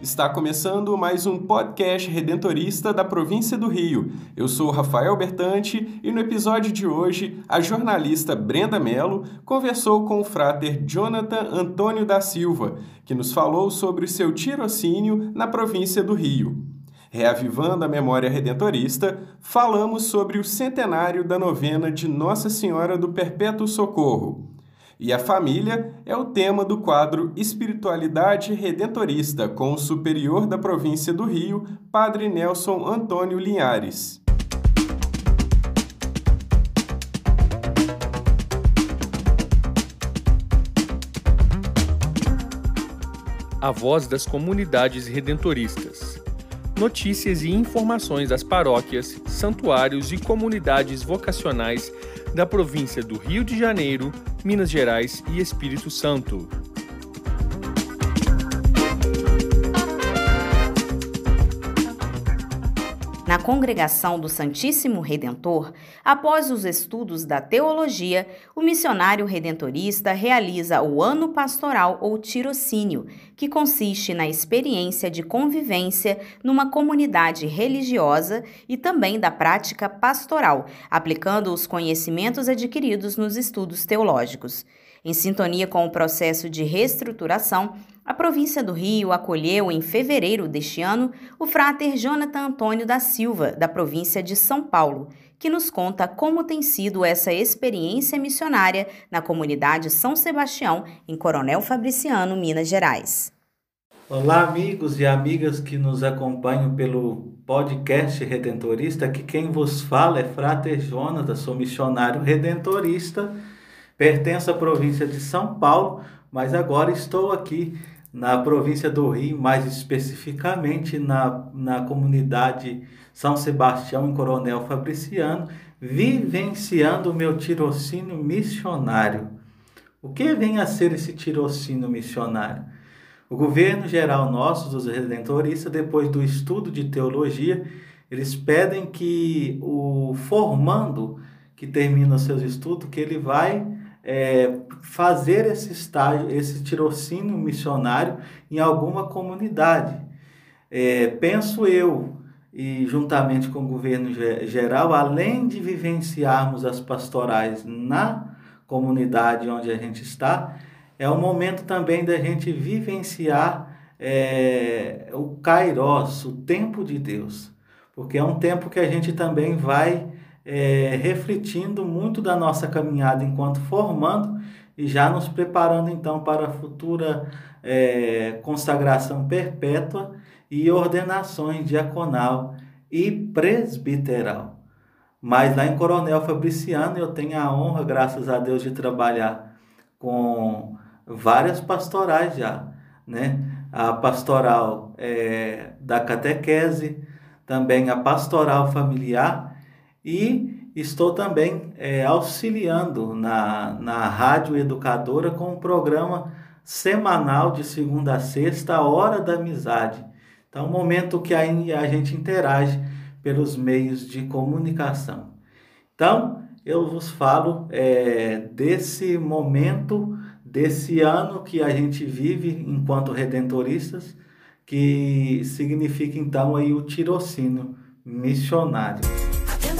está começando mais um podcast redentorista da província do Rio. Eu sou Rafael Bertante e no episódio de hoje a jornalista Brenda Mello conversou com o frater Jonathan Antônio da Silva, que nos falou sobre seu tirocínio na província do Rio. Reavivando a memória redentorista, falamos sobre o centenário da novena de Nossa Senhora do Perpétuo Socorro. E a família é o tema do quadro Espiritualidade Redentorista, com o superior da província do Rio, Padre Nelson Antônio Linhares. A voz das comunidades redentoristas. Notícias e informações das paróquias, santuários e comunidades vocacionais da província do Rio de Janeiro, Minas Gerais e Espírito Santo. Na congregação do Santíssimo Redentor, após os estudos da teologia, o missionário redentorista realiza o ano pastoral ou tirocínio, que consiste na experiência de convivência numa comunidade religiosa e também da prática pastoral, aplicando os conhecimentos adquiridos nos estudos teológicos. Em sintonia com o processo de reestruturação, a província do Rio acolheu em fevereiro deste ano o frater Jonathan Antônio da Silva, da província de São Paulo, que nos conta como tem sido essa experiência missionária na comunidade São Sebastião, em Coronel Fabriciano, Minas Gerais. Olá, amigos e amigas que nos acompanham pelo podcast Redentorista. Aqui quem vos fala é Frater Jonas, sou missionário redentorista Pertenço à província de São Paulo, mas agora estou aqui na província do Rio, mais especificamente na, na comunidade São Sebastião, em Coronel Fabriciano, vivenciando o meu tirocínio missionário. O que vem a ser esse tirocínio missionário? O governo geral nosso, dos redentoristas, depois do estudo de teologia, eles pedem que o formando que termina seus estudos, que ele vai é, fazer esse estágio, esse tirocínio missionário em alguma comunidade. É, penso eu, e juntamente com o governo geral, além de vivenciarmos as pastorais na comunidade onde a gente está, é o momento também da gente vivenciar é, o Kairos, o tempo de Deus, porque é um tempo que a gente também vai é, refletindo muito da nossa caminhada enquanto formando e já nos preparando então para a futura é, consagração perpétua e ordenações diaconal e presbiteral. Mas lá em Coronel Fabriciano eu tenho a honra, graças a Deus, de trabalhar com várias pastorais já, né? A pastoral é, da catequese, também a pastoral familiar e estou também é, auxiliando na, na Rádio Educadora com um programa semanal de segunda a sexta, a Hora da Amizade. Então, um momento que aí a gente interage pelos meios de comunicação. Então, eu vos falo é, desse momento, desse ano que a gente vive enquanto redentoristas, que significa então aí o tirocínio missionário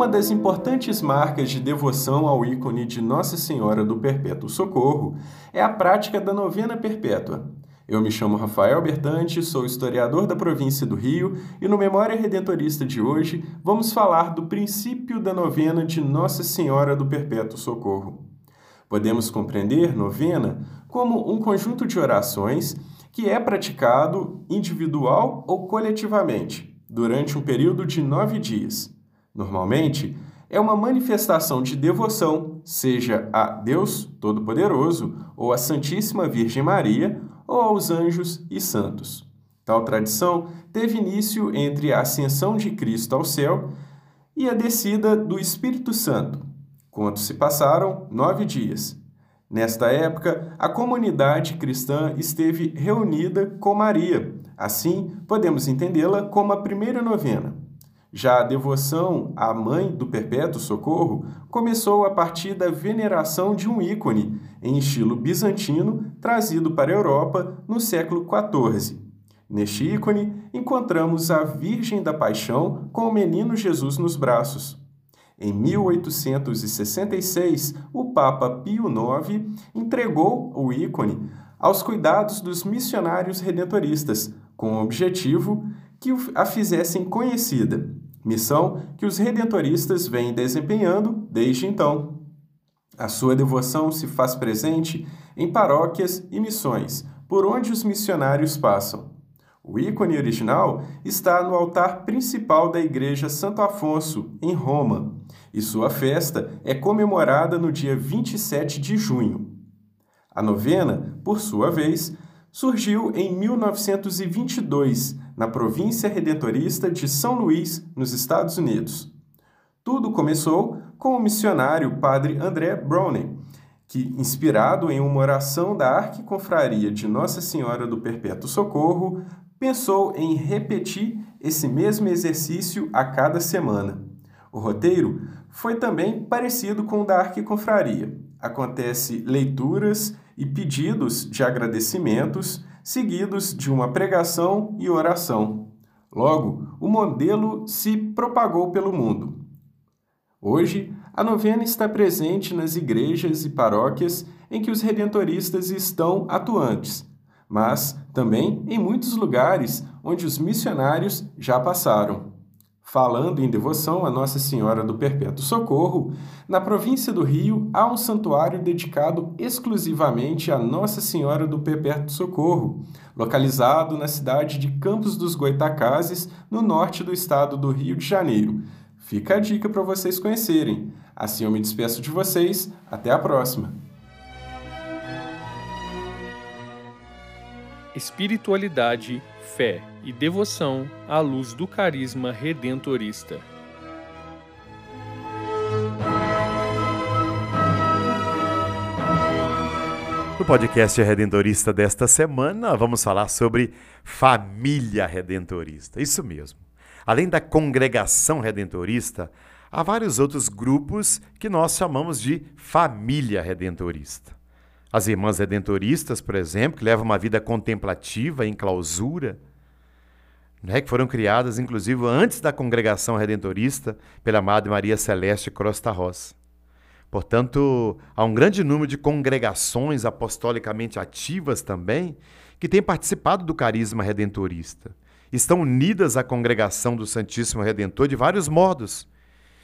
Uma das importantes marcas de devoção ao ícone de Nossa Senhora do Perpétuo Socorro é a prática da novena perpétua. Eu me chamo Rafael Bertante, sou historiador da província do Rio e no Memória Redentorista de hoje vamos falar do princípio da novena de Nossa Senhora do Perpétuo Socorro. Podemos compreender novena como um conjunto de orações que é praticado individual ou coletivamente durante um período de nove dias. Normalmente, é uma manifestação de devoção, seja a Deus Todo-Poderoso ou a Santíssima Virgem Maria ou aos anjos e santos. Tal tradição teve início entre a ascensão de Cristo ao céu e a descida do Espírito Santo, quando se passaram nove dias. Nesta época, a comunidade cristã esteve reunida com Maria. Assim, podemos entendê-la como a primeira novena. Já a devoção à Mãe do Perpétuo Socorro começou a partir da veneração de um ícone em estilo bizantino trazido para a Europa no século XIV. Neste ícone, encontramos a Virgem da Paixão com o menino Jesus nos braços. Em 1866, o Papa Pio IX entregou o ícone aos cuidados dos missionários redentoristas, com o objetivo que a fizessem conhecida, missão que os redentoristas vêm desempenhando desde então. A sua devoção se faz presente em paróquias e missões, por onde os missionários passam. O ícone original está no altar principal da Igreja Santo Afonso, em Roma, e sua festa é comemorada no dia 27 de junho. A novena, por sua vez, surgiu em 1922 na província redentorista de São Luís, nos Estados Unidos. Tudo começou com o missionário padre André Browning, que, inspirado em uma oração da Arquiconfraria de Nossa Senhora do Perpétuo Socorro, pensou em repetir esse mesmo exercício a cada semana. O roteiro foi também parecido com o da Arquiconfraria. Acontece leituras e pedidos de agradecimentos, seguidos de uma pregação e oração. Logo, o modelo se propagou pelo mundo. Hoje, a novena está presente nas igrejas e paróquias em que os redentoristas estão atuantes, mas também em muitos lugares onde os missionários já passaram. Falando em devoção a Nossa Senhora do Perpétuo Socorro, na província do Rio há um santuário dedicado exclusivamente a Nossa Senhora do Perpétuo Socorro, localizado na cidade de Campos dos Goitacazes, no norte do estado do Rio de Janeiro. Fica a dica para vocês conhecerem. Assim eu me despeço de vocês. Até a próxima! Espiritualidade, fé e devoção à luz do carisma redentorista. No podcast Redentorista desta semana, vamos falar sobre família redentorista. Isso mesmo. Além da congregação redentorista, há vários outros grupos que nós chamamos de família redentorista. As irmãs redentoristas, por exemplo, que levam uma vida contemplativa em clausura, né, que foram criadas, inclusive, antes da congregação redentorista pela Madre Maria Celeste Costa Rosa. Portanto, há um grande número de congregações apostolicamente ativas também que têm participado do carisma redentorista. Estão unidas à congregação do Santíssimo Redentor de vários modos.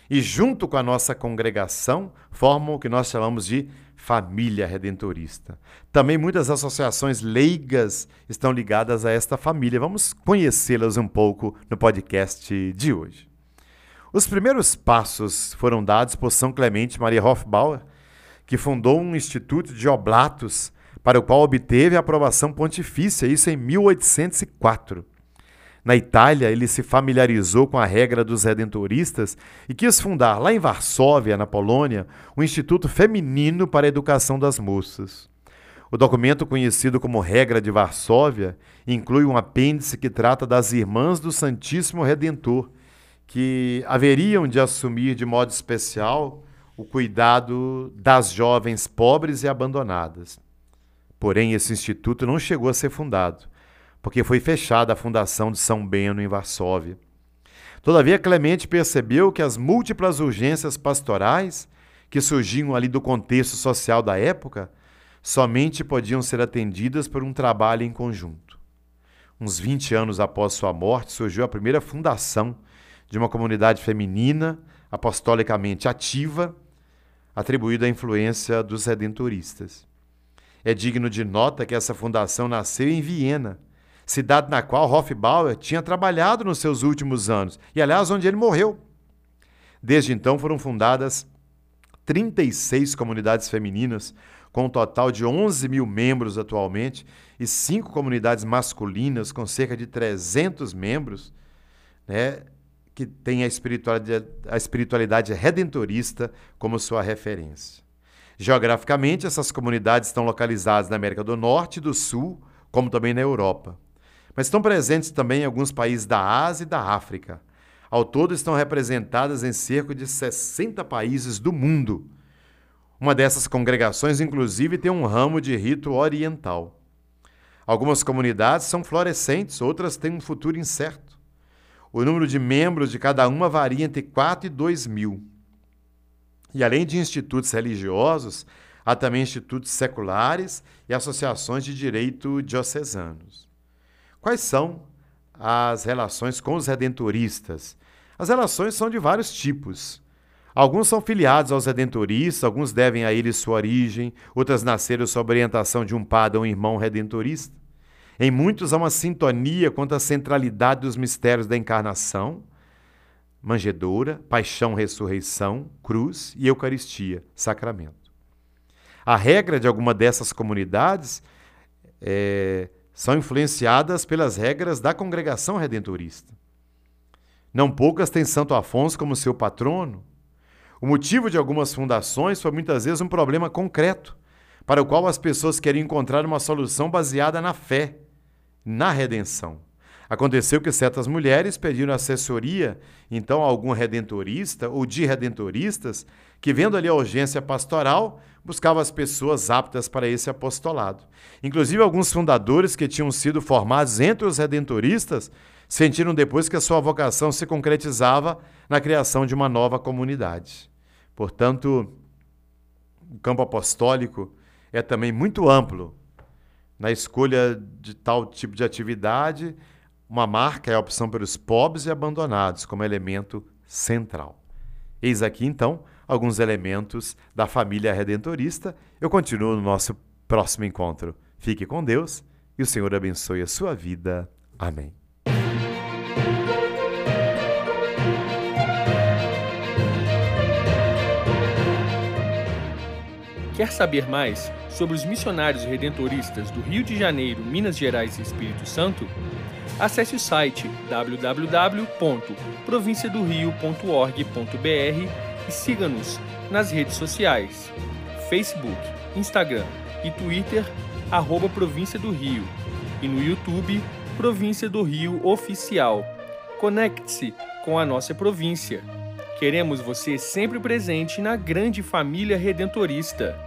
E, junto com a nossa congregação, formam o que nós chamamos de família redentorista. Também muitas associações leigas estão ligadas a esta família. Vamos conhecê-las um pouco no podcast de hoje. Os primeiros passos foram dados por São Clemente Maria Hofbauer, que fundou um instituto de oblatos para o qual obteve a aprovação pontifícia, isso em 1804. Na Itália, ele se familiarizou com a regra dos redentoristas e quis fundar, lá em Varsóvia, na Polônia, um instituto feminino para a educação das moças. O documento conhecido como Regra de Varsóvia inclui um apêndice que trata das irmãs do Santíssimo Redentor, que haveriam de assumir de modo especial o cuidado das jovens pobres e abandonadas. Porém, esse instituto não chegou a ser fundado porque foi fechada a fundação de São Bento em Varsóvia. Todavia, Clemente percebeu que as múltiplas urgências pastorais que surgiam ali do contexto social da época somente podiam ser atendidas por um trabalho em conjunto. Uns 20 anos após sua morte, surgiu a primeira fundação de uma comunidade feminina apostolicamente ativa, atribuída à influência dos redentoristas. É digno de nota que essa fundação nasceu em Viena, cidade na qual Hofbauer tinha trabalhado nos seus últimos anos, e aliás, onde ele morreu. Desde então foram fundadas 36 comunidades femininas, com um total de 11 mil membros atualmente, e cinco comunidades masculinas, com cerca de 300 membros, né, que têm a espiritualidade, a espiritualidade redentorista como sua referência. Geograficamente, essas comunidades estão localizadas na América do Norte e do Sul, como também na Europa. Mas estão presentes também em alguns países da Ásia e da África. Ao todo, estão representadas em cerca de 60 países do mundo. Uma dessas congregações, inclusive, tem um ramo de rito oriental. Algumas comunidades são florescentes, outras têm um futuro incerto. O número de membros de cada uma varia entre 4 e 2 mil. E além de institutos religiosos, há também institutos seculares e associações de direito diocesanos. Quais são as relações com os redentoristas. As relações são de vários tipos. Alguns são filiados aos redentoristas, alguns devem a eles sua origem, outras nasceram sob orientação de um padre ou um irmão redentorista. Em muitos há uma sintonia quanto à centralidade dos mistérios da encarnação, manjedoura, paixão, ressurreição, cruz e Eucaristia, sacramento. A regra de alguma dessas comunidades é, são influenciadas pelas regras da congregação redentorista. Não poucas têm Santo Afonso como seu patrono. O motivo de algumas fundações foi muitas vezes um problema concreto, para o qual as pessoas queriam encontrar uma solução baseada na fé, na redenção. Aconteceu que certas mulheres pediram assessoria, então, a algum redentorista ou de redentoristas, que, vendo ali a urgência pastoral, buscava as pessoas aptas para esse apostolado. Inclusive, alguns fundadores que tinham sido formados entre os redentoristas sentiram depois que a sua vocação se concretizava na criação de uma nova comunidade. Portanto, o campo apostólico é também muito amplo na escolha de tal tipo de atividade uma marca é a opção pelos pobres e abandonados como elemento central. Eis aqui, então, alguns elementos da família redentorista. Eu continuo no nosso próximo encontro. Fique com Deus e o Senhor abençoe a sua vida. Amém. Quer saber mais sobre os missionários redentoristas do Rio de Janeiro, Minas Gerais e Espírito Santo? Acesse o site www.provinciadorio.org.br e siga-nos nas redes sociais: Facebook, Instagram e Twitter, arroba Província do Rio, e no YouTube, Província do Rio Oficial. Conecte-se com a nossa província. Queremos você sempre presente na grande família redentorista.